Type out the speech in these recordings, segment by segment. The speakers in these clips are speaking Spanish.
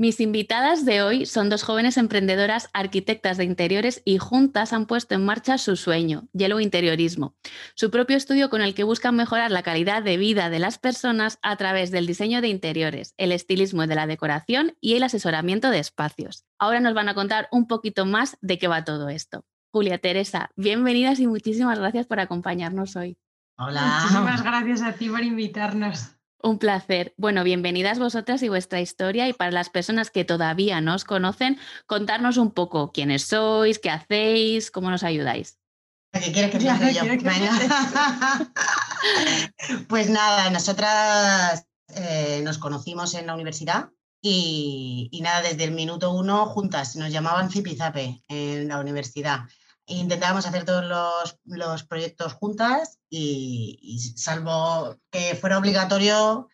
Mis invitadas de hoy son dos jóvenes emprendedoras arquitectas de interiores y juntas han puesto en marcha su sueño, Yellow Interiorismo, su propio estudio con el que buscan mejorar la calidad de vida de las personas a través del diseño de interiores, el estilismo de la decoración y el asesoramiento de espacios. Ahora nos van a contar un poquito más de qué va todo esto. Julia Teresa, bienvenidas y muchísimas gracias por acompañarnos hoy. Hola. Muchísimas gracias a ti por invitarnos. Un placer. Bueno, bienvenidas vosotras y vuestra historia. Y para las personas que todavía no os conocen, contarnos un poco quiénes sois, qué hacéis, cómo nos ayudáis. ¿Qué quieres que yo? pues nada, nosotras eh, nos conocimos en la universidad y, y, nada, desde el minuto uno juntas, nos llamaban Zipizape en la universidad intentábamos hacer todos los, proyectos juntas y, salvo que fuera obligatorio,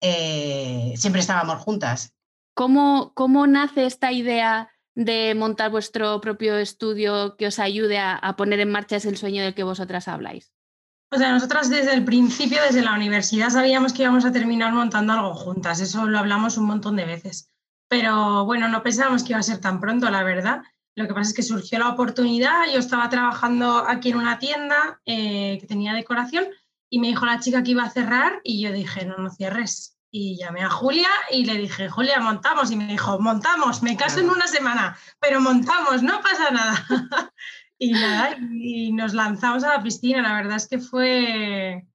eh, siempre estábamos juntas. ¿Cómo, ¿Cómo nace esta idea de montar vuestro propio estudio que os ayude a, poner en marcha ese sueño del que vosotras habláis? O sea, nosotras desde el principio, desde la universidad, sabíamos que íbamos a terminar montando algo juntas. Eso lo hablamos un montón de veces. Pero bueno, no pensábamos que iba a ser tan pronto, la verdad. Lo que pasa es que surgió la oportunidad, yo estaba trabajando aquí en una tienda eh, que tenía decoración y me dijo la chica que iba a cerrar y yo dije, no, no cierres. Y llamé a Julia y le dije, Julia, montamos. Y me dijo, montamos, me caso en una semana, pero montamos, no pasa nada. y nada, y nos lanzamos a la piscina. La verdad es que fue,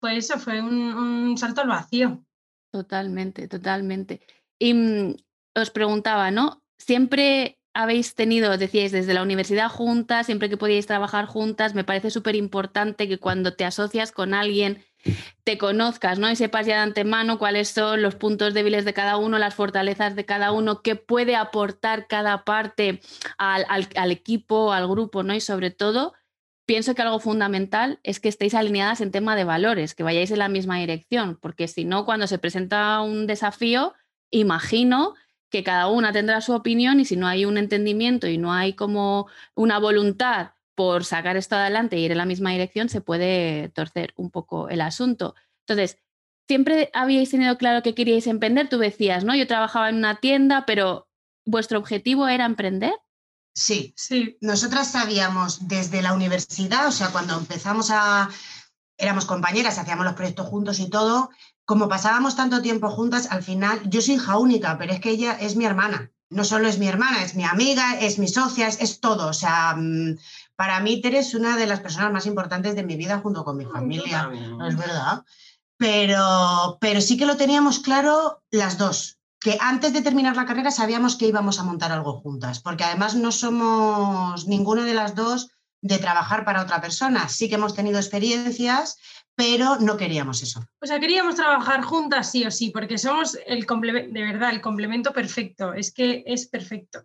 fue eso, fue un, un salto al vacío. Totalmente, totalmente. Y mm, os preguntaba, ¿no? Siempre habéis tenido, decíais, desde la universidad juntas, siempre que podíais trabajar juntas, me parece súper importante que cuando te asocias con alguien te conozcas, ¿no? Y sepas ya de antemano cuáles son los puntos débiles de cada uno, las fortalezas de cada uno, qué puede aportar cada parte al, al equipo, al grupo, ¿no? Y sobre todo, pienso que algo fundamental es que estéis alineadas en tema de valores, que vayáis en la misma dirección, porque si no, cuando se presenta un desafío, imagino que cada una tendrá su opinión y si no hay un entendimiento y no hay como una voluntad por sacar esto adelante e ir en la misma dirección, se puede torcer un poco el asunto. Entonces, siempre habíais tenido claro que queríais emprender, tú decías, ¿no? Yo trabajaba en una tienda, pero ¿vuestro objetivo era emprender? Sí, sí. Nosotras sabíamos desde la universidad, o sea, cuando empezamos a, éramos compañeras, hacíamos los proyectos juntos y todo, como pasábamos tanto tiempo juntas, al final, yo soy hija única, pero es que ella es mi hermana. No solo es mi hermana, es mi amiga, es mi socia, es, todo. O sea, mm, para mí Tere es una de las personas más importantes de mi vida junto con mi familia. No es verdad. Pero, pero sí que lo teníamos claro las dos, que antes de terminar la carrera sabíamos que íbamos a montar algo juntas, porque además no somos ninguna de las dos de trabajar para otra persona. Sí que hemos tenido experiencias, pero no queríamos eso. O sea, queríamos trabajar juntas sí o sí, porque somos el de verdad el complemento perfecto, es que es perfecto.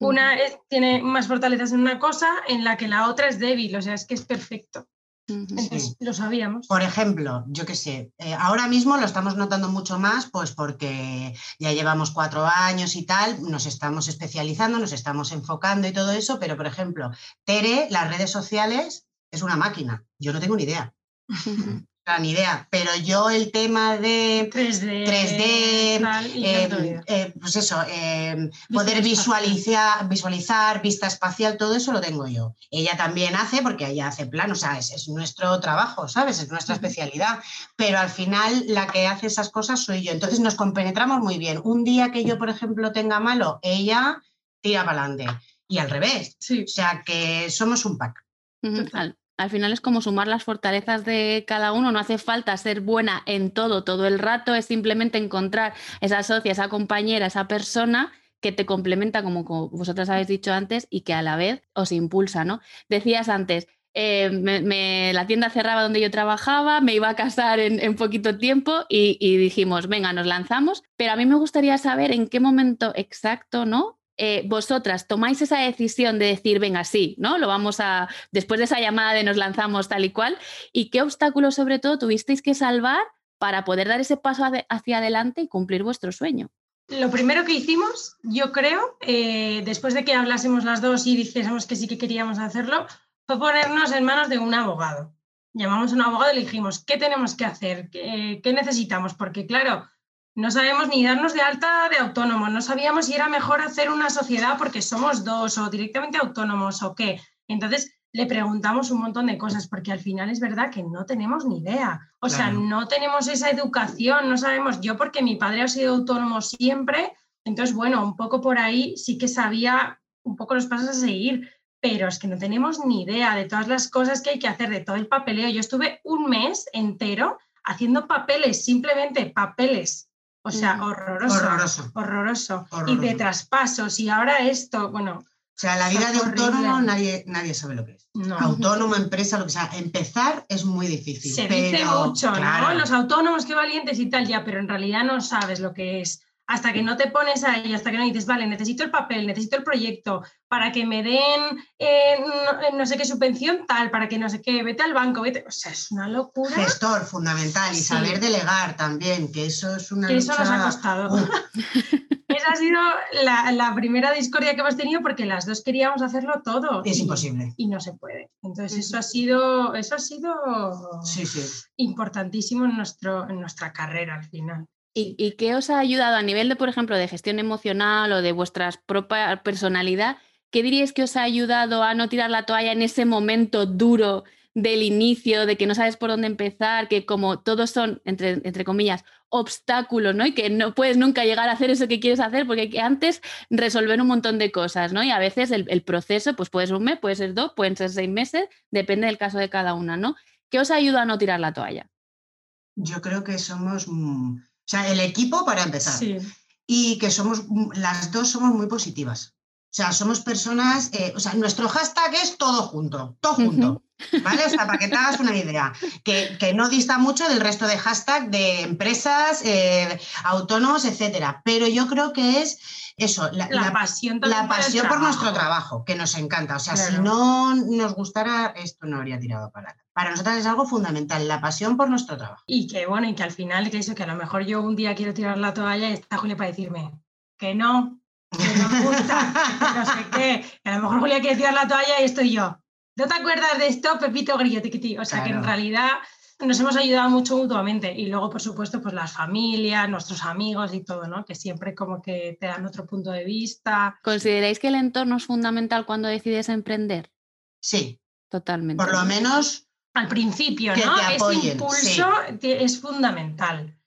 Una tiene más fortalezas en una cosa en la que la otra es débil, o sea, es que es perfecto. Entonces, lo sabíamos. Por ejemplo, yo qué sé, eh, ahora mismo lo estamos notando mucho más, pues porque ya llevamos cuatro años y tal, nos estamos especializando, nos estamos enfocando y todo eso, pero por ejemplo, Tere, las redes sociales es una máquina, yo no tengo ni idea. ni idea, pero yo el tema de 3D, 3D em, eh, pues eso, em, poder visualizar, visualizar, vista espacial, todo eso lo tengo yo. Ella también hace, porque ella hace plan, o sea, es, nuestro trabajo, ¿sabes? Es nuestra especialidad, pero al final la que hace esas cosas soy yo. Entonces nos compenetramos muy bien. Un día que yo, por ejemplo, tenga malo, ella tira para adelante. Y al revés. O sea que somos un pack. Total. Al final es como sumar las fortalezas de cada uno, no hace falta ser buena en todo, todo el rato, es simplemente encontrar esa socia, esa compañera, esa persona que te complementa, como, vosotras habéis dicho antes, y que a la vez os impulsa, ¿no? Decías antes, eh, la tienda cerraba donde yo trabajaba, me iba a casar en, poquito tiempo y, dijimos, venga, nos lanzamos. Pero a mí me gustaría saber en qué momento exacto, ¿no? Eh, vosotras tomáis esa decisión de decir, venga, sí, ¿no? Lo vamos a, después de esa llamada de nos lanzamos tal y cual, y qué obstáculos sobre todo tuvisteis que salvar para poder dar ese paso hacia adelante y cumplir vuestro sueño. Lo primero que hicimos, yo creo, eh, después de que hablásemos las dos y dijésemos que sí que queríamos hacerlo, fue ponernos en manos de un abogado. Llamamos a un abogado y le dijimos, ¿qué tenemos que hacer? ¿Qué, necesitamos? Porque claro, no sabemos ni darnos de alta de autónomo, no sabíamos si era mejor hacer una sociedad porque somos dos o directamente autónomos o qué. Entonces le preguntamos un montón de cosas porque al final es verdad que no tenemos ni idea. O sea, no tenemos esa educación, no sabemos. Yo porque mi padre ha sido autónomo siempre, entonces bueno, un poco por ahí sí que sabía un poco los pasos a seguir, pero es que no tenemos ni idea de todas las cosas que hay que hacer, de todo el papeleo. Yo estuve un mes entero haciendo papeles, simplemente papeles. O sea, horroroso, horroroso, Y de traspasos. Y ahora esto, bueno. O sea, la vida de autónomo nadie, nadie sabe lo que es. Autónomo, empresa, lo que sea. Empezar es muy difícil. Se dice mucho, ¿no? Los autónomos, qué valientes y tal, ya, pero en realidad no sabes lo que es hasta que no te pones ahí, hasta que no dices, vale, necesito el papel, necesito el proyecto, para que me den eh, no, sé qué subvención tal, para que no sé qué, vete al banco, vete. O sea, es una locura. Gestor, fundamental, y saber delegar también, que eso es una. Que eso nos ha costado. Esa ha sido la, primera discordia que hemos tenido porque las dos queríamos hacerlo todo. Es imposible. Y no se puede. Entonces, eso ha sido, eso ha sido importantísimo en, nuestro, en nuestra carrera al final. ¿Y, qué os ha ayudado a nivel de, por ejemplo, de gestión emocional o de vuestra propia personalidad? ¿Qué diríais que os ha ayudado a no tirar la toalla en ese momento duro del inicio, de que no sabes por dónde empezar, que como todos son, entre, comillas, obstáculos, ¿no? Y que no puedes nunca llegar a hacer eso que quieres hacer, porque hay que antes resolver un montón de cosas, ¿no? Y a veces el, proceso, pues puede ser un mes, puede ser dos, pueden ser seis meses, depende del caso de cada una, ¿no? ¿Qué os ayuda a no tirar la toalla? Yo creo que somos o sea, el equipo para empezar. Y que somos, las dos somos muy positivas. O sea, somos personas, eh, o sea, nuestro hashtag es todo junto, todo junto. ¿Vale? O sea, para que te hagas una idea, que, no dista mucho del resto de hashtag de empresas, eh, autónomos, etcétera. Pero yo creo que es eso, la, pasión, la pasión por, nuestro trabajo, que nos encanta. O sea, si no nos gustara, esto no habría tirado para acá para nosotras es algo fundamental, la pasión por nuestro trabajo. Y que bueno, y que al final, que eso, que a lo mejor yo un día quiero tirar la toalla y está Julia para decirme que no, que no gusta, que no sé qué, que a lo mejor Julia quiere tirar la toalla y estoy yo. ¿No te acuerdas de esto, Pepito Grillo? O sea, que en realidad nos hemos ayudado mucho mutuamente. Y luego, por supuesto, pues las familias, nuestros amigos y todo, ¿no? Que siempre como que te dan otro punto de vista. ¿Consideráis que el entorno es fundamental cuando decides emprender? Sí. Totalmente. Por lo menos al principio, ¿no? Ese impulso es fundamental.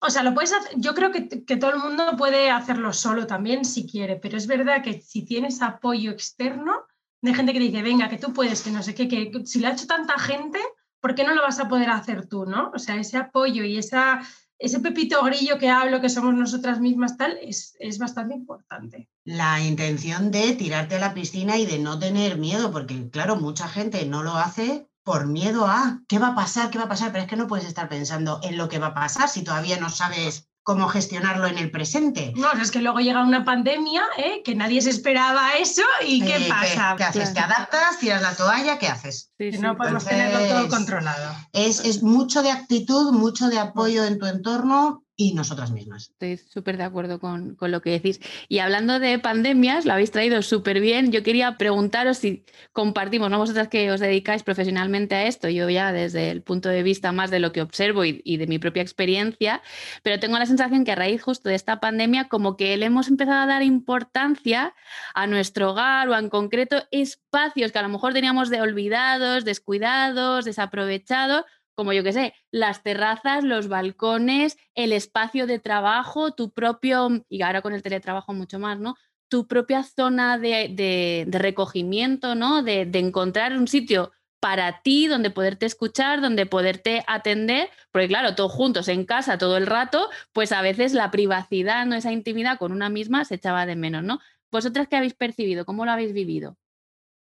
O sea, lo puedes hacer, yo creo que, todo el mundo puede hacerlo solo también si quiere, pero es verdad que si tienes apoyo externo de gente que dice, venga, que tú puedes, que no sé qué, que si lo ha hecho tanta gente, ¿por qué no lo vas a poder hacer tú, no? O sea, ese apoyo y esa, ese pepito grillo que hablo, que somos nosotras mismas, tal, es, es bastante importante. La intención de tirarte a la piscina y de no tener miedo, porque claro, mucha gente no lo hace por miedo a qué va a pasar, qué va a pasar, pero es que no puedes estar pensando en lo que va a pasar si todavía no sabes cómo gestionarlo en el presente. No, es que luego llega una pandemia, ¿eh? que nadie se esperaba eso y ¿qué eh, pasa? ¿Qué, haces? ¿Te adaptas? ¿Tiras la toalla? ¿Qué haces? no podemos tenerlo todo controlado. Es, es mucho de actitud, mucho de apoyo en tu entorno y nosotras mismas. Estoy súper de acuerdo con, lo que decís. Y hablando de pandemias, lo habéis traído súper bien. Yo quería preguntaros si compartimos, ¿no? Vosotras que os dedicáis profesionalmente a esto, yo ya desde el punto de vista más de lo que observo y, de mi propia experiencia, pero tengo la sensación que a raíz justo de esta pandemia, como que le hemos empezado a dar importancia a nuestro hogar o en concreto espacios que a lo mejor teníamos de olvidados, descuidados, desaprovechados como yo que sé, las terrazas, los balcones, el espacio de trabajo, tu propio, y ahora con el teletrabajo mucho más, ¿no? Tu propia zona de, recogimiento, ¿no? De, encontrar un sitio para ti, donde poderte escuchar, donde poderte atender, porque claro, todos juntos en casa todo el rato, pues a veces la privacidad, ¿no? esa intimidad con una misma se echaba de menos, ¿no? ¿Vosotras qué habéis percibido? ¿Cómo lo habéis vivido?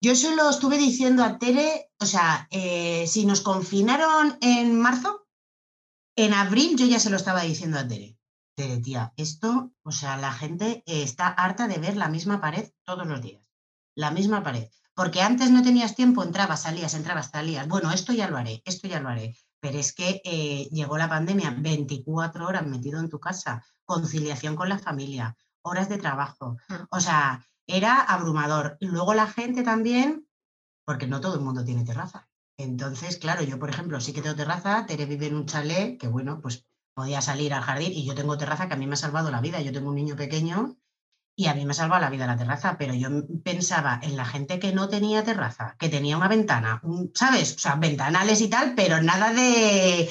Yo eso lo estuve diciendo a Tere, o sea, eh, si nos confinaron en marzo, en abril yo ya se lo estaba diciendo a Tere. Tere, tía, esto, o sea, la gente está harta de ver la misma pared todos los días. La misma pared. Porque antes no tenías tiempo, entrabas, salías, entrabas, salías. Bueno, esto ya lo haré, esto ya lo haré. Pero es que eh, llegó la pandemia, 24 horas metido en tu casa, conciliación con la familia, horas de trabajo. Mm. O sea, era abrumador. Luego la gente también, porque no todo el mundo tiene terraza. Entonces, claro, yo, por ejemplo, sí que tengo terraza, Tere vive en un chalet, que bueno, pues podía salir al jardín y yo tengo terraza que a mí me ha salvado la vida. Yo tengo un niño pequeño y a mí me ha salvado la vida la terraza, pero yo pensaba en la gente que no tenía terraza, que tenía una ventana, ¿sabes? O sea, ventanales y tal, pero nada de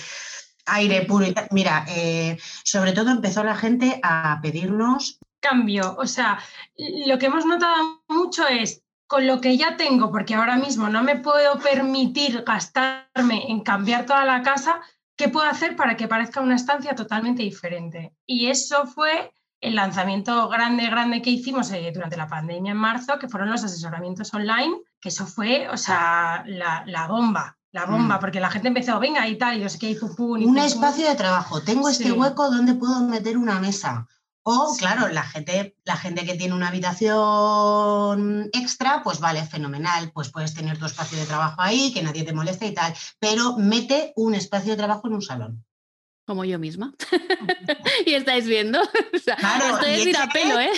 aire puro y tal. Mira, eh, sobre todo empezó la gente a pedirnos cambio. O sea, lo que hemos notado mucho es con lo que ya tengo, porque ahora mismo no me puedo permitir gastarme en cambiar toda la casa, ¿qué puedo hacer para que parezca una estancia totalmente diferente? Y eso fue el lanzamiento grande, grande que hicimos eh, durante la pandemia en marzo, que fueron los asesoramientos online, que eso fue, o sea, la, bomba, la bomba, mm. porque la gente empezó, venga y tal, y no sé qué, Un espacio de trabajo, tengo este hueco donde puedo meter una mesa o, claro, la gente, la gente que tiene una habitación extra, pues vale, fenomenal, pues puedes tener tu espacio de trabajo ahí, que nadie te moleste y tal, pero mete un espacio de trabajo en un salón. Como yo misma. y estáis viendo. claro, estoy a pelo, ¿eh?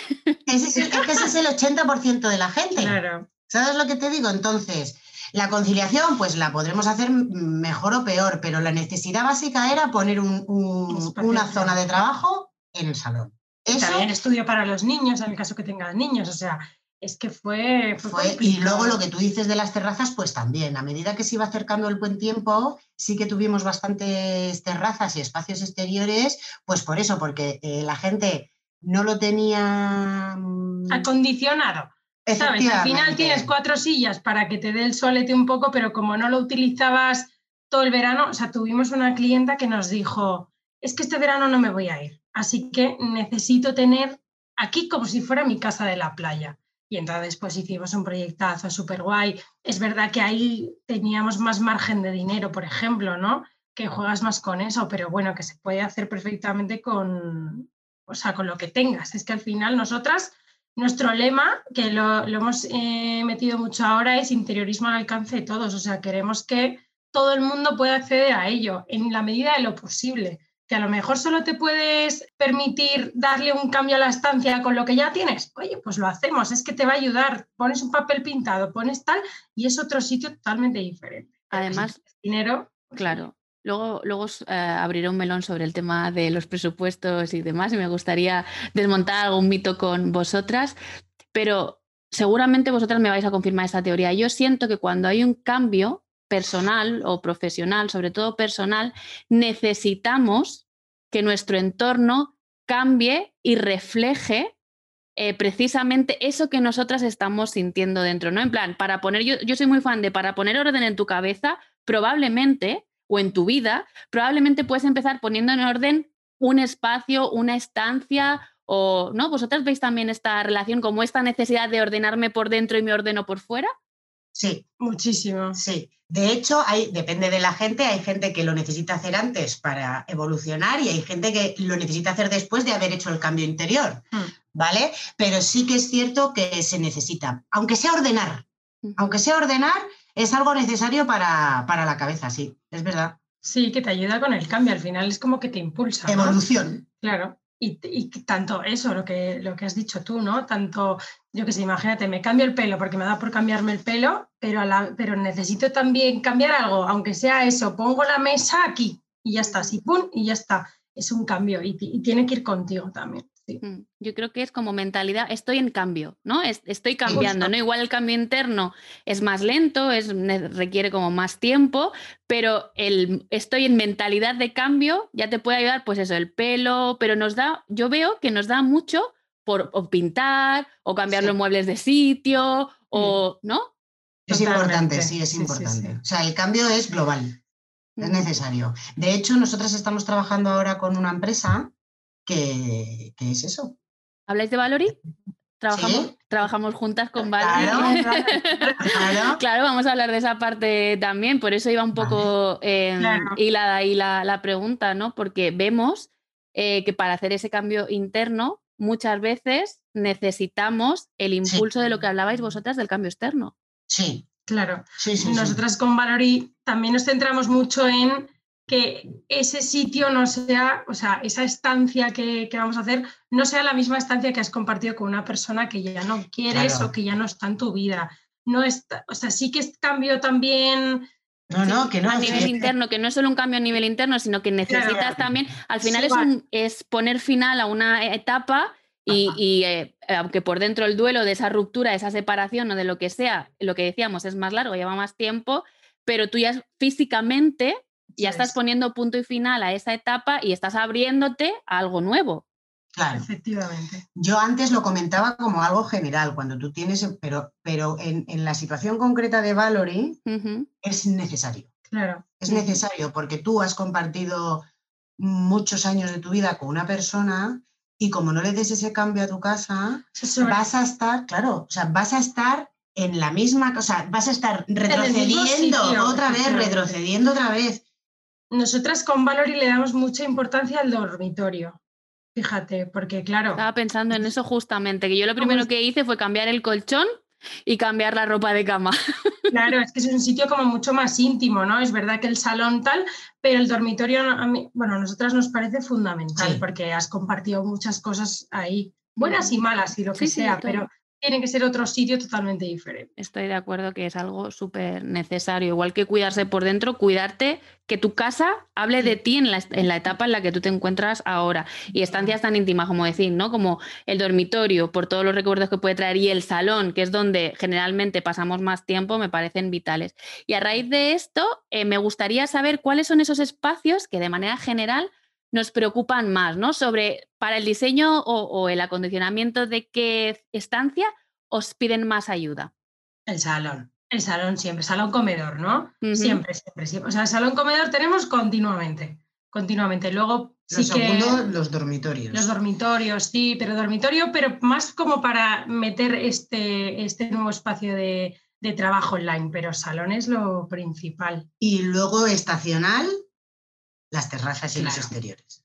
Ese es, ese es el 80% de la gente. Claro. ¿Sabes lo que te digo? Entonces, la conciliación, pues la podremos hacer mejor o peor, pero la necesidad básica era poner una zona de trabajo en el salón. También estudio para los niños, en el caso que tengan niños, o sea, es que fue... fue, y luego lo que tú dices de las terrazas, pues también, a medida que se iba acercando el buen tiempo, sí que tuvimos bastantes terrazas y espacios exteriores, pues por eso, porque eh, la gente no lo tenía... Mm, Acondicionado. ¿Sabes? Al final tienes cuatro sillas para que te dé el solete un poco, pero como no lo utilizabas todo el verano, o sea, tuvimos una clienta que nos dijo, es que este verano no me voy a ir. Así que necesito tener aquí como si fuera mi casa de la playa. Y entonces pues hicimos un proyectazo súper guay. Es verdad que ahí teníamos más margen de dinero, por ejemplo, ¿no? Que juegas más con eso, pero bueno, que se puede hacer perfectamente con, o sea, con lo que tengas. Es que al final nosotras, nuestro lema, que lo, hemos eh, metido mucho ahora, es interiorismo al alcance de todos. O sea, queremos que todo el mundo pueda acceder a ello en la medida de lo posible que a lo mejor solo te puedes permitir darle un cambio a la estancia con lo que ya tienes, oye, pues lo hacemos, es que te va a ayudar, pones un papel pintado, pones tal y es otro sitio totalmente diferente. Además, dinero. Claro. Luego, luego eh, abriré un melón sobre el tema de los presupuestos y demás, y me gustaría desmontar algún mito con vosotras, pero seguramente vosotras me vais a confirmar esta teoría. Yo siento que cuando hay un cambio, personal o profesional, sobre todo personal, necesitamos que nuestro entorno cambie y refleje eh, precisamente eso que nosotras estamos sintiendo dentro, ¿no? En plan, para poner, yo, yo soy muy fan de para poner orden en tu cabeza, probablemente, o en tu vida, probablemente puedes empezar poniendo en orden un espacio, una estancia, o, ¿no? ¿Vosotras veis también esta relación como esta necesidad de ordenarme por dentro y me ordeno por fuera? Sí, muchísimo. Sí. De hecho, hay, depende de la gente, hay gente que lo necesita hacer antes para evolucionar y hay gente que lo necesita hacer después de haber hecho el cambio interior, hmm. ¿vale? Pero sí que es cierto que se necesita, aunque sea ordenar, aunque sea ordenar, es algo necesario para, para la cabeza, sí, es verdad. Sí, que te ayuda con el cambio, al final es como que te impulsa. Evolución. Claro. Y, tanto eso, lo que, lo que has dicho tú, ¿no? Tanto, yo que sé, imagínate, me cambio el pelo porque me da por cambiarme el pelo, pero, pero necesito también cambiar algo, aunque sea eso, pongo la mesa aquí y ya está, así, pum, y ya está. Es un cambio y, y tiene que ir contigo también. Mm, yo creo que es como mentalidad, estoy en cambio, ¿no? Estoy cambiando, ¿no? Igual el cambio interno es más lento, es, requiere como más tiempo, pero el estoy en mentalidad de cambio ya te puede ayudar, pues eso, el pelo, pero nos da, yo veo que nos da mucho por pintar o cambiar los muebles de sitio o, ¿no? Es importante, sí, es importante. o sea, el cambio es global, es necesario. De hecho, nosotros estamos trabajando ahora con una empresa que, es eso. ¿Habláis de Valori? Trabajamos, trabajamos juntas con Claro, Valeria. claro. Claro, vamos a hablar de esa parte también, por eso iba un poco eh, Claro. hilada ahí la, la pregunta, ¿no? Porque vemos eh, que para hacer ese cambio interno, muchas veces necesitamos el impulso de lo que hablabais vosotras del cambio externo. Sí, Claro. sí. Nosotras con Valory también nos centramos mucho en que ese sitio no sea, o sea, esa estancia que, que vamos a hacer no sea la misma estancia que has compartido con una persona que ya no quieres Claro. o que ya no está en tu vida. No está, o sea, sí que es cambio también No, no, que no. a sí, nivel interno, que no es solo un cambio a nivel interno, sino que necesitas Claro. también, al final Sí, es, un- es poner final a una etapa y, eh, aunque por dentro el duelo de esa ruptura, esa separación o de lo que sea, lo que decíamos es más largo, lleva más tiempo, pero tú ya físicamente ya estás es. poniendo punto y final a esa etapa y estás abriéndote a algo nuevo. Claro. Efectivamente. Yo antes lo comentaba como algo general, cuando tú tienes, pero, pero en, en la situación concreta de Valory es necesario. Claro. Es necesario porque tú has compartido muchos años de tu vida con una persona y como no le des ese cambio a tu casa, vas a estar, claro, o sea, vas a estar en la misma cosa, vas a estar retrocediendo sitio, otra vez, retrocediendo otra vez. Nosotras con Valory le damos mucha importancia al dormitorio. Fíjate, porque claro, Estaba pensando en eso justamente, que yo lo primero que hice fue cambiar el colchón y cambiar la ropa de cama. Claro, es que es un sitio como mucho más íntimo, ¿no? Es verdad que el salón tal, pero el dormitorio, a mí, bueno, a nosotras nos parece fundamental Sí. porque has compartido muchas cosas ahí, buenas y malas y lo que Sí, sí, sea, todo. pero tiene que ser otro sitio totalmente diferente. Estoy de acuerdo que es algo súper necesario, igual que cuidarse por dentro, cuidarte, que tu casa hable de ti en la, en la etapa en la que tú te encuentras ahora. Y estancias tan íntimas como decir, ¿no? Como el dormitorio, por todos los recuerdos que puede traer, y el salón, que es donde generalmente pasamos más tiempo, me parecen vitales. Y a raíz de esto, eh, me gustaría saber cuáles son esos espacios que de manera general nos preocupan más, ¿no? Sobre para el diseño o, o el acondicionamiento de qué estancia os piden más ayuda. El salón, el salón siempre, salón comedor, ¿no? Siempre, siempre, siempre. O sea, el salón comedor tenemos continuamente, continuamente. Luego Lo sí que... segundo, los dormitorios. Los dormitorios, sí, pero dormitorio, pero más como para meter este, este nuevo espacio de, de trabajo online, pero salón es lo principal. y luego estacional, las terrazas y los exteriores.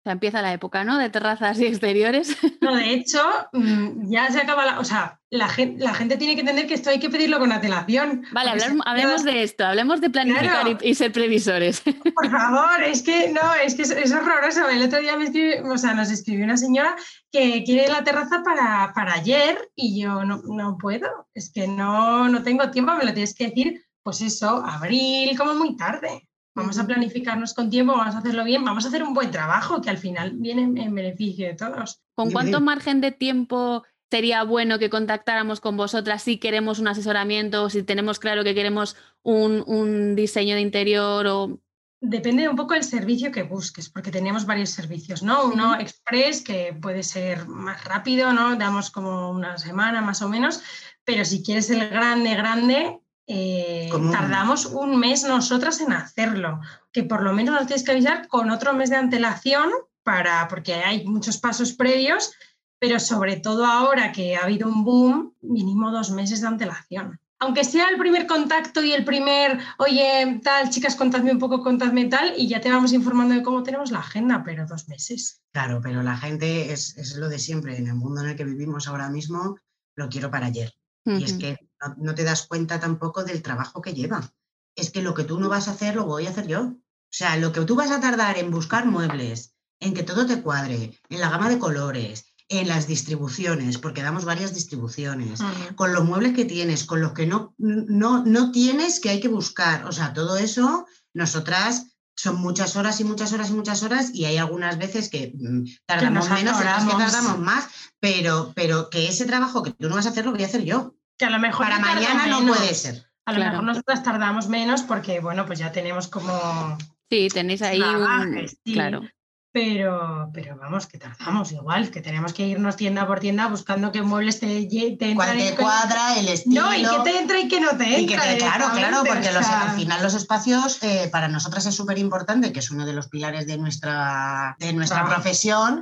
O sea, empieza la época, ¿no? De terrazas y exteriores. No, de hecho, mm, ya se acaba la. O sea, la gente, la gente tiene que entender que esto hay que pedirlo con antelación. Vale, hablemos de esto, hablemos de planificar Claro. y, y ser previsores. Por favor, es que no, es que es, es horroroso. El otro día me escribió, o sea, nos escribió una señora que quiere la terraza para, para ayer y yo no, no puedo. Es que no, no tengo tiempo, me lo tienes que decir, pues eso, abril, como muy tarde. Vamos a planificarnos con tiempo, vamos a hacerlo bien, vamos a hacer un buen trabajo que al final viene en- en beneficio de todos. ¿Con cuánto margen de tiempo sería bueno que contactáramos con vosotras si queremos un asesoramiento o si tenemos claro que queremos un, un diseño de interior o... Depende un poco del servicio que busques, porque tenemos varios servicios, ¿no? Uno express, que puede ser más rápido, ¿no? Damos como una semana más o menos, pero si quieres el grande, grande, eh, tardamos un mes nosotras en hacerlo, que por lo menos nos tienes que avisar con otro mes de antelación, para, porque hay muchos pasos previos, pero sobre todo ahora que ha habido un boom, mínimo dos meses de antelación aunque sea el primer contacto y el primer, oye, tal, chicas, contadme un poco, contadme tal, y ya te vamos informando de cómo tenemos la agenda, pero dos meses. Claro, pero la gente es, es lo de siempre. En el mundo en el que vivimos ahora mismo, lo quiero para ayer. Y es que no, no te das cuenta tampoco del trabajo que lleva. Es que lo que tú no vas a hacer, lo voy a hacer yo. O sea, lo que tú vas a tardar en buscar muebles, en que todo te cuadre, en la gama de colores, en las distribuciones, porque damos varias distribuciones, con los muebles que tienes, con los que no, no, no tienes que hay que buscar. O sea, todo eso, nosotras son muchas horas y muchas horas y muchas horas y hay algunas veces que mm, tardamos nos menos, otras que tardamos más, pero, pero que ese trabajo que tú no vas a hacer lo voy a hacer yo. Que a lo mejor Para mañana no menos. puede ser. A lo Claro. mejor nosotras tardamos menos porque, bueno, pues ya tenemos como... Sí, tenéis ahí un... Sí. Claro. Pero, pero vamos, que tardamos igual, que tenemos que irnos tienda por tienda buscando qué muebles te, te ¿Cuál te cuadra, el estilo? No, y que te entra y que no te y que entra. te- claro, claro, porque los- al final los espacios eh, para nosotras es súper importante, que es uno de los pilares de nuestra, de nuestra profesión,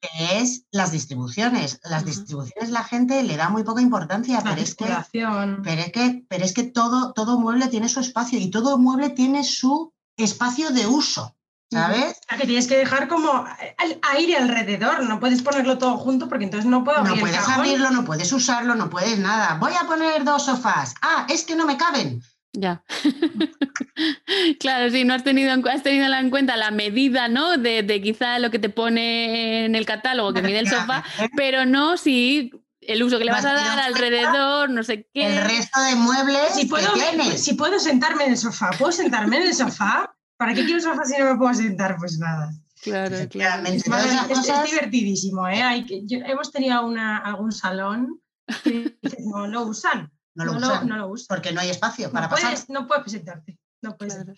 que es las distribuciones. Las distribuciones la gente le da muy poca importancia, la pero es que. Pero es que, pero es que todo, todo mueble tiene su espacio y todo mueble tiene su espacio de uso, ¿sabes? O sea, que tienes que dejar como aire alrededor, no puedes ponerlo todo junto porque entonces no puedo No abrir el puedes cajón. abrirlo, no puedes usarlo, no puedes nada. Voy a poner dos sofás. Ah, es que no me caben. Ya. claro, sí, no has tenido, has tenido en cuenta la medida, ¿no? De, de quizá lo que te pone en el catálogo que mide el sofá, pero no si el uso que le vas a dar alrededor, no sé qué. El resto de muebles Si puedo, que tienes. si puedo sentarme en el sofá, ¿puedo sentarme en el sofá? ¿Para qué quiero un sofá si no me puedo sentar? Pues nada. Claro, claro. Es, divertidísimo, ¿eh? Hay que, yo- hemos tenido una, algún salón que no lo usan. no lo no, usan, no lo usan. porque no hay espacio para no, pasar. puedes, no puedes sentarte. No puedes Claro.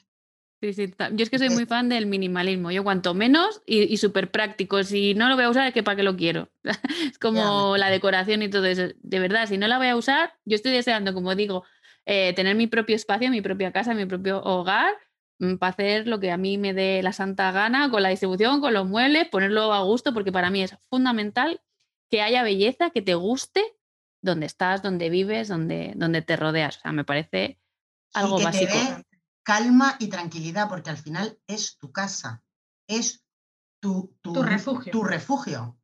Sí, sí, Yo es que soy muy fan del minimalismo. Yo cuanto menos y, y súper práctico. Si no lo voy a usar, es que para qué lo quiero. Es como la decoración y todo eso. De verdad, si no la voy a usar, yo estoy deseando, como digo, eh, tener mi propio espacio, mi propia casa, mi propio hogar, para hacer lo que a mí me dé la santa gana con la distribución, con los muebles, ponerlo a gusto, porque para mí es fundamental que haya belleza, que te guste donde estás, donde vives, donde, donde te rodeas. O sea, me parece algo y que básico. te dé calma y tranquilidad, porque al final es tu casa, es tu, Tu refugio. tu refugio.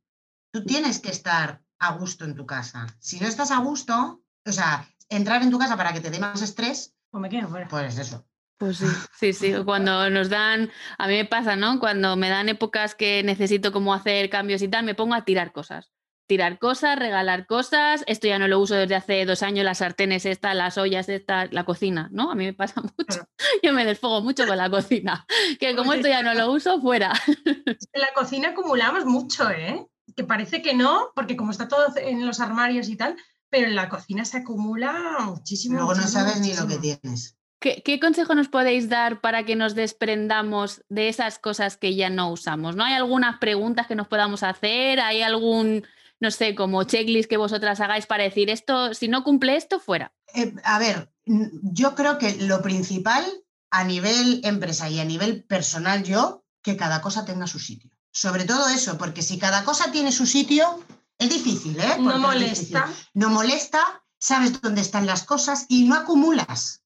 Tú tienes que estar a gusto en tu casa. Si no estás a gusto, o sea, entrar en tu casa para que te dé más estrés, O me quedo fuera. pues eso. Pues sí, sí, sí. Cuando nos dan, a mí me pasa, ¿no? Cuando me dan épocas que necesito como hacer cambios y tal, me pongo a tirar cosas. Tirar cosas, regalar cosas. Esto ya no lo uso desde hace dos años, las sartenes estas, las ollas estas, la cocina, ¿no? A mí me pasa mucho. Yo me desfogo mucho con la cocina. Que como Oye, esto ya no lo uso, fuera. En la cocina acumulamos mucho, ¿eh? Que parece que no, porque como está todo en los armarios y tal, pero en la cocina se acumula muchísimo. Luego no muchísimo, sabes ni lo que tienes. ¿Qué, qué consejo nos podéis dar para que nos desprendamos de esas cosas que ya no usamos? ¿No hay algunas preguntas que nos podamos hacer? ¿Hay algún, no sé, como checklist que vosotras hagáis para decir esto, si no cumple esto, fuera? Eh, a ver, yo creo que lo principal a nivel empresa y a nivel personal yo, que cada cosa tenga su sitio. Sobre todo eso, porque si cada cosa tiene su sitio, es difícil, ¿eh? No Porque molesta. No molesta, sabes dónde están las cosas y no acumulas.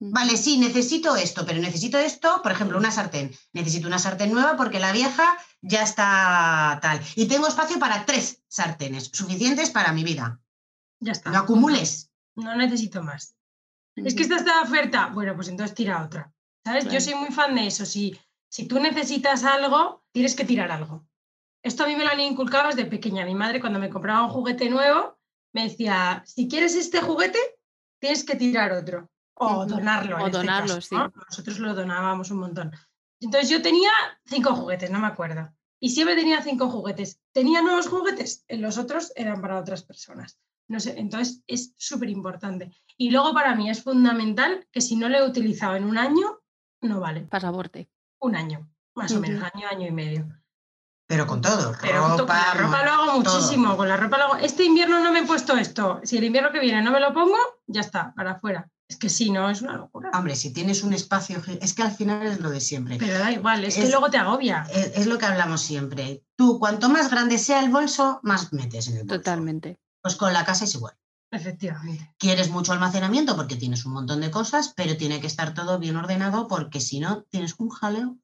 Vale, sí, necesito esto, pero necesito esto, por ejemplo, una sartén. Necesito una sartén nueva porque la vieja ya está tal. Y tengo espacio para tres sartenes, suficientes para mi vida. Ya está. No acumules. No necesito más. Es que esta está de oferta. Bueno, pues entonces tira otra. ¿Sabes? Claro. Yo soy muy fan de eso. Si, si tú necesitas algo, tienes que tirar algo. Esto a mí me lo han inculcado desde pequeña. Mi madre, cuando me compraba un juguete nuevo, me decía: si quieres este juguete, tienes que tirar otro. O donarlo. en O este donarlo, caso, sí. ¿no? Nosotros lo donábamos un montón. Entonces yo tenía cinco juguetes, no me acuerdo. Y siempre tenía cinco juguetes. Tenía nuevos juguetes, los otros eran para otras personas. No sé, entonces es súper importante. Y luego para mí es fundamental que si no lo he utilizado en un año, no vale. Pasaporte. Un año, más o menos, año, año y medio. Pero con todo. Pero con ropa, la ropa lo hago todo. muchísimo. Con la ropa lo hago. Este invierno no me he puesto esto. Si el invierno que viene no me lo pongo, ya está, para afuera. Es que si no, es una locura. Hombre, si tienes un espacio, es que al final es lo de siempre. Pero da igual, es, que luego te agobia. Es, es lo que hablamos siempre. Tú, cuanto más grande sea el bolso, más metes en el bolso. Totalmente. Pues con la casa es igual. Efectivamente. Quieres mucho almacenamiento porque tienes un montón de cosas, pero tiene que estar todo bien ordenado porque si no, tienes un jaleo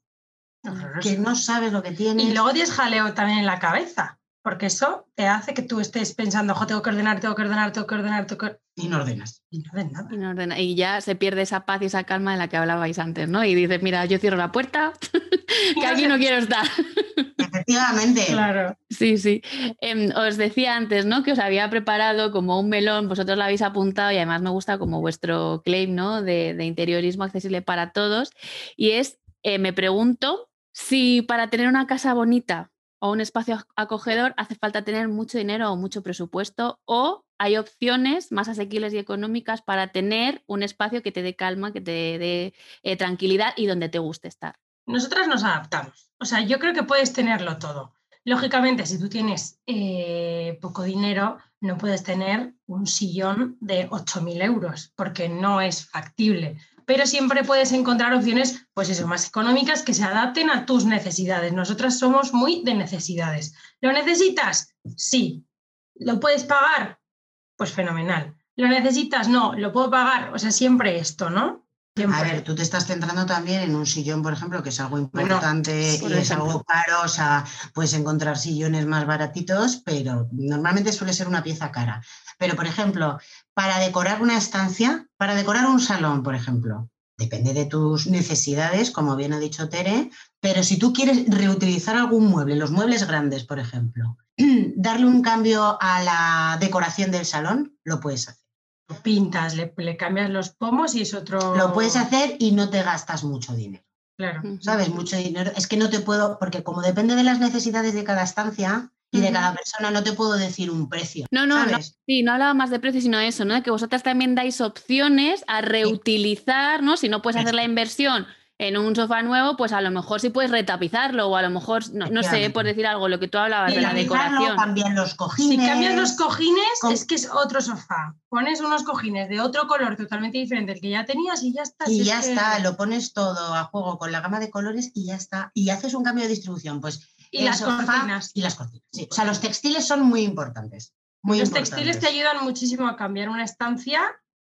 que no sabes lo que tienes. Y luego tienes jaleo también en la cabeza, porque eso te hace que tú estés pensando, "Jo, tengo que ordenar, tengo que ordenar, tengo que ordenar, tengo que... Y no ordenas. Y no de nada. Y, no ordena- y ya se pierde esa paz y esa calma de la que hablabais antes, ¿no? Y dices, mira, yo cierro la puerta, que aquí no quiero estar. Efectivamente. Claro. Sí, sí. Em, os decía antes, ¿no? Que os había preparado como un melón, vosotros lo habéis apuntado y además me gusta como vuestro claim, ¿no? De, de interiorismo accesible para todos. Y es, eh, me pregunto si para tener una casa bonita o un espacio ac- acogedor hace falta tener mucho dinero o mucho presupuesto o hay opciones más asequibles y económicas para tener un espacio que te dé calma, que te dé eh, tranquilidad y donde te guste estar. nosotras nos adaptamos. O sea, yo creo que puedes tenerlo todo. Lógicamente, si tú tienes eh, poco dinero, no puedes tener un sillón de 8.000 euros, porque no es factible. Pero siempre puedes encontrar opciones, pues eso, más económicas que se adapten a tus necesidades. Nosotras somos muy de necesidades. ¿Lo necesitas? Sí. ¿Lo puedes pagar? Pues fenomenal. ¿Lo necesitas? No, lo puedo pagar. O sea, siempre esto, ¿no? A ver, tú te estás centrando también en un sillón, por ejemplo, que es algo importante y es algo caro, o sea, puedes encontrar sillones más baratitos, pero normalmente suele ser una pieza cara. Pero, por ejemplo, para decorar una estancia, para decorar un salón, por ejemplo, depende de tus necesidades, como bien ha dicho Tere, pero si tú quieres reutilizar algún mueble, los muebles grandes, por ejemplo, darle un cambio a la decoración del salón, lo puedes hacer pintas, le, cambias los pomos y es otro. Lo puedes hacer y no te gastas mucho dinero. Claro. ¿Sabes? Mucho dinero. Es que no te puedo, porque como depende de las necesidades de cada estancia y de cada persona, no te puedo decir un precio. No, no, no. Sí, no hablaba más de precio, sino eso, ¿no? Que vosotras también dais opciones a reutilizar, ¿no? Si no puedes hacer la inversión en un sofá nuevo, pues a lo mejor sí puedes retapizarlo o a lo mejor, no, sé, por decir algo, lo que tú hablabas de la decoración. Cambian los cojines. Si cambias los cojines, es que es otro sofá. Pones unos cojines de otro color totalmente diferente al que ya tenías y ya está. Y ya está, lo pones todo a juego con la gama de colores y ya está. Y haces un cambio de distribución, pues. Y las cortinas. Y las cortinas, sí. O sea, los textiles son muy importantes. Muy los textiles te ayudan muchísimo a cambiar una estancia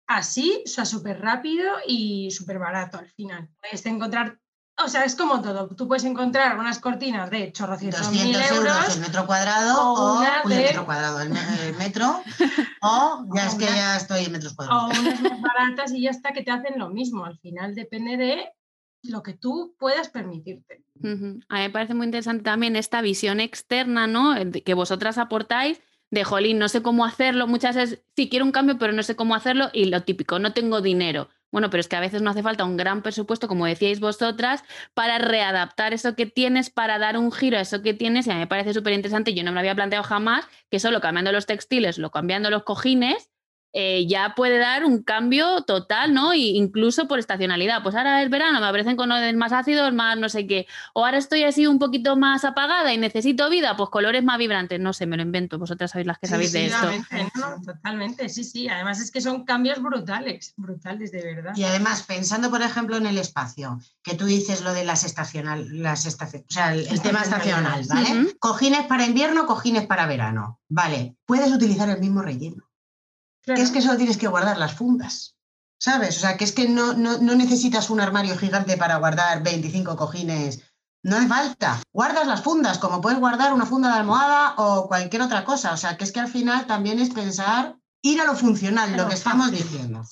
así, o sea, súper rápido y súper barato al final. Puedes encontrar, o sea, es como todo. Tú puedes encontrar unas cortinas de chorrocientos mil euros, el metro cuadrado o, el metro cuadrado, el, metro, o ya es que ya estoy en metros cuadrados. O unas más baratas y ya está que te hacen lo mismo. Al final depende de lo que tú puedas permitirte. A mí me parece muy interesante también esta visión externa, ¿no? Que vosotras aportáis de jolín, no sé cómo hacerlo. Muchas veces sí quiero un cambio, pero no sé cómo hacerlo y lo típico, no tengo dinero. Bueno, pero es que a veces no hace falta un gran presupuesto, como decíais vosotras, para readaptar eso que tienes, para dar un giro a eso que tienes. Y a mí me parece súper interesante. Yo no me lo había planteado jamás que solo cambiando los textiles, lo cambiando los cojines, eh, ya puede dar un cambio total, ¿no? Y incluso por estacionalidad. Pues ahora es verano, me aparecen colores más ácidos, más no sé qué. O ahora estoy así un poquito más apagada y necesito vida, pues colores más vibrantes. No sé, me lo invento. Vosotras sabéis las que sabéis de esto. totalmente, sí, sí. Además es que son cambios brutales, brutales de verdad. Y además, pensando, por ejemplo, en el espacio, que tú dices lo de las estacionales, las estaciones, o sea, el, tema estacional, ¿vale? Cojines para invierno, cojines para verano. Vale, puedes utilizar el mismo relleno. Que es que solo tienes que guardar las fundas, ¿sabes? O sea, que es que no, no, necesitas un armario gigante para guardar 25 cojines. No hace falta. Guardas las fundas, como puedes guardar una funda de almohada o cualquier otra cosa. O sea, que es que al final también es pensar ir a lo funcional, lo que estamos diciendo.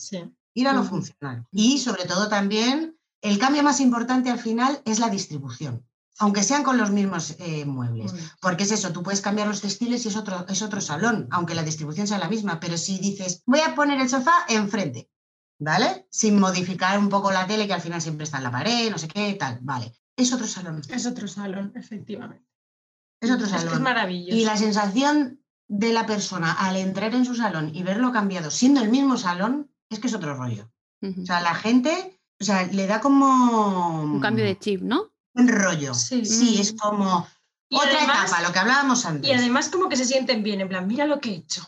Ir a lo funcional. Y sobre todo también, el cambio más importante al final es la distribución aunque sean con los mismos eh, muebles. Porque es eso, tú puedes cambiar los textiles y es otro, es otro salón, aunque la distribución sea la misma, pero si dices, voy a poner el sofá enfrente, ¿vale? Sin modificar un poco la tele, que al final siempre está en la pared, no sé qué, tal, vale. Es otro salón. Es otro salón, efectivamente. Es otro salón. Es, maravilloso. Y la sensación de la persona al entrar en su salón y verlo cambiado siendo el mismo salón, es que es otro rollo. O sea, la gente, o sea, le da como... Un cambio de chip, ¿no? Un rollo. Sí, sí es como otra etapa, lo que hablábamos antes. Y además como que se sienten bien, en plan, mira lo que he hecho.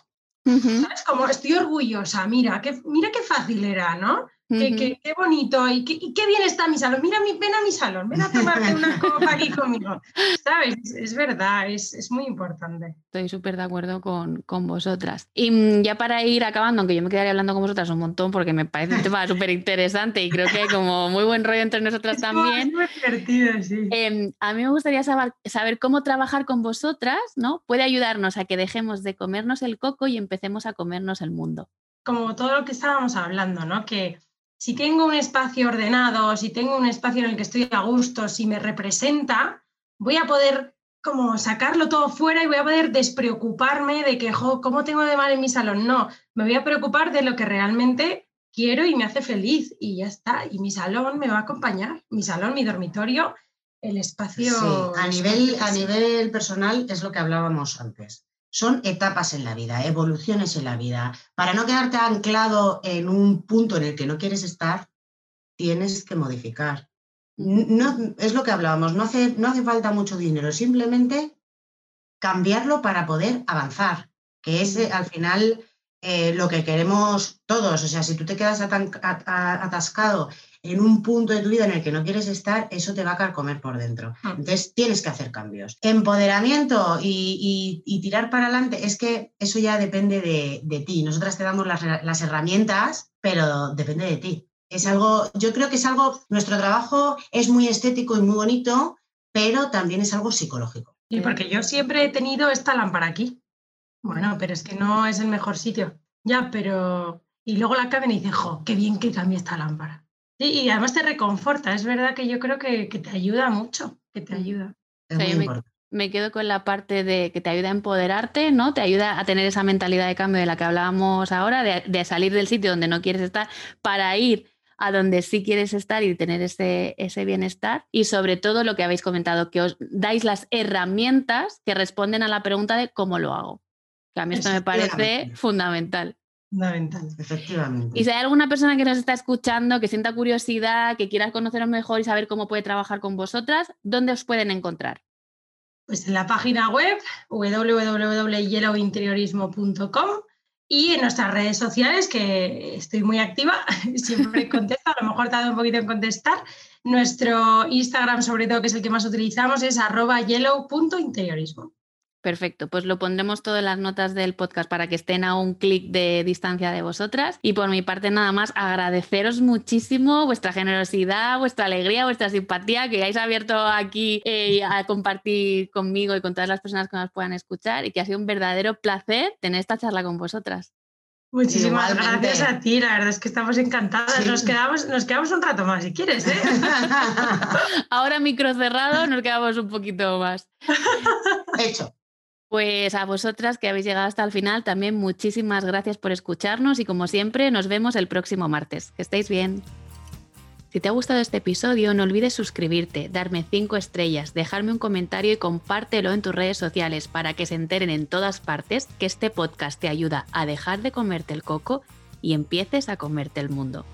¿Sabes? Como estoy orgullosa, mira, qué, mira qué fácil era, ¿no? Qué, bonito y qué, bien está mi salón. Mira, ven a mi salón, ven a tomarte una copa aquí conmigo. ¿Sabes? Es, verdad, es, muy importante. Estoy súper de acuerdo con, vosotras. Y mm, ya para ir acabando, aunque yo me quedaría hablando con vosotras un montón porque me parece un tema súper interesante y creo que hay como muy buen rollo entre nosotras también. Es muy divertido, sí. Em, a mí me gustaría saber, saber cómo trabajar con vosotras, ¿no? Puede ayudarnos a que dejemos de comernos el coco y empecemos a comernos el mundo como todo lo que estábamos hablando, ¿no? Que si tengo un espacio ordenado, si tengo un espacio en el que estoy a gusto, si me representa, voy a poder como sacarlo todo fuera y voy a poder despreocuparme de que, ¿cómo tengo de mal en mi salón? No, me voy a preocupar de lo que realmente quiero y me hace feliz y ya está. Y mi salón me va a acompañar, mi salón, mi dormitorio, el espacio. Sí, a nivel, a nivel personal es lo que hablábamos antes son etapas en la vida, evoluciones en la vida. Para no quedarte anclado en un punto en el que no quieres estar, tienes que modificar. No, es lo que hablábamos, no hace, no hace falta mucho dinero, simplemente cambiarlo para poder avanzar, que es eh, al final eh, lo que queremos todos. O sea, si tú te quedas atascado en un punto de tu vida en el que no quieres estar, eso te va a comer por dentro. Ah. Entonces tienes que hacer cambios. Empoderamiento y, tirar para adelante, es que eso ya depende de, ti. Nosotras te damos las, herramientas, pero depende de ti. Es algo, yo creo que es algo, nuestro trabajo es muy estético y muy bonito, pero también es algo psicológico. Y porque yo siempre he tenido esta lámpara aquí. Bueno, pero es que no es el mejor sitio. Ya, pero... Y luego la caben y dice, jo, qué bien que cambie esta lámpara. Sí, y además te reconforta. Es verdad que yo creo que, te ayuda mucho, que te ayuda. me, quedo con la parte de que te ayuda a empoderarte, ¿no? Te ayuda a tener esa mentalidad de cambio de la que hablábamos ahora, de, salir del sitio donde no quieres estar para ir a donde sí quieres estar y tener ese, ese bienestar. Y sobre todo lo que habéis comentado, que os dais las herramientas que responden a la pregunta de cómo lo hago. Que a mí esto me parece fundamental. Fundamental, efectivamente. Y si hay alguna persona que nos está escuchando, que sienta curiosidad, que quiera conoceros mejor y saber cómo puede trabajar con vosotras, ¿dónde os pueden encontrar? Pues en la página web www.yellowinteriorismo.com y en nuestras redes sociales, que estoy muy activa, siempre contesto, a lo mejor tardo un poquito en contestar. Nuestro Instagram, sobre todo, que es el que más utilizamos, es arroba yellow.interiorismo. Perfecto, pues lo pondremos todo en las notas del podcast para que estén a un clic de distancia de vosotras. Y por mi parte nada más agradeceros muchísimo vuestra generosidad, vuestra alegría, vuestra simpatía que hayáis abierto aquí eh, a compartir conmigo y con todas las personas que nos puedan escuchar y que ha sido un verdadero placer tener esta charla con vosotras. Muchísimas gracias a ti, la verdad es que estamos encantadas. Nos, quedamos, nos quedamos un rato más si quieres. ¿eh? Ahora micro cerrado, nos quedamos un poquito más. Hecho. Pues a vosotras que habéis llegado hasta el final, también muchísimas gracias por escucharnos y como siempre nos vemos el próximo martes. Que estéis bien. Si te ha gustado este episodio, no olvides suscribirte, darme 5 estrellas, dejarme un comentario y compártelo en tus redes sociales para que se enteren en todas partes que este podcast te ayuda a dejar de comerte el coco y empieces a comerte el mundo.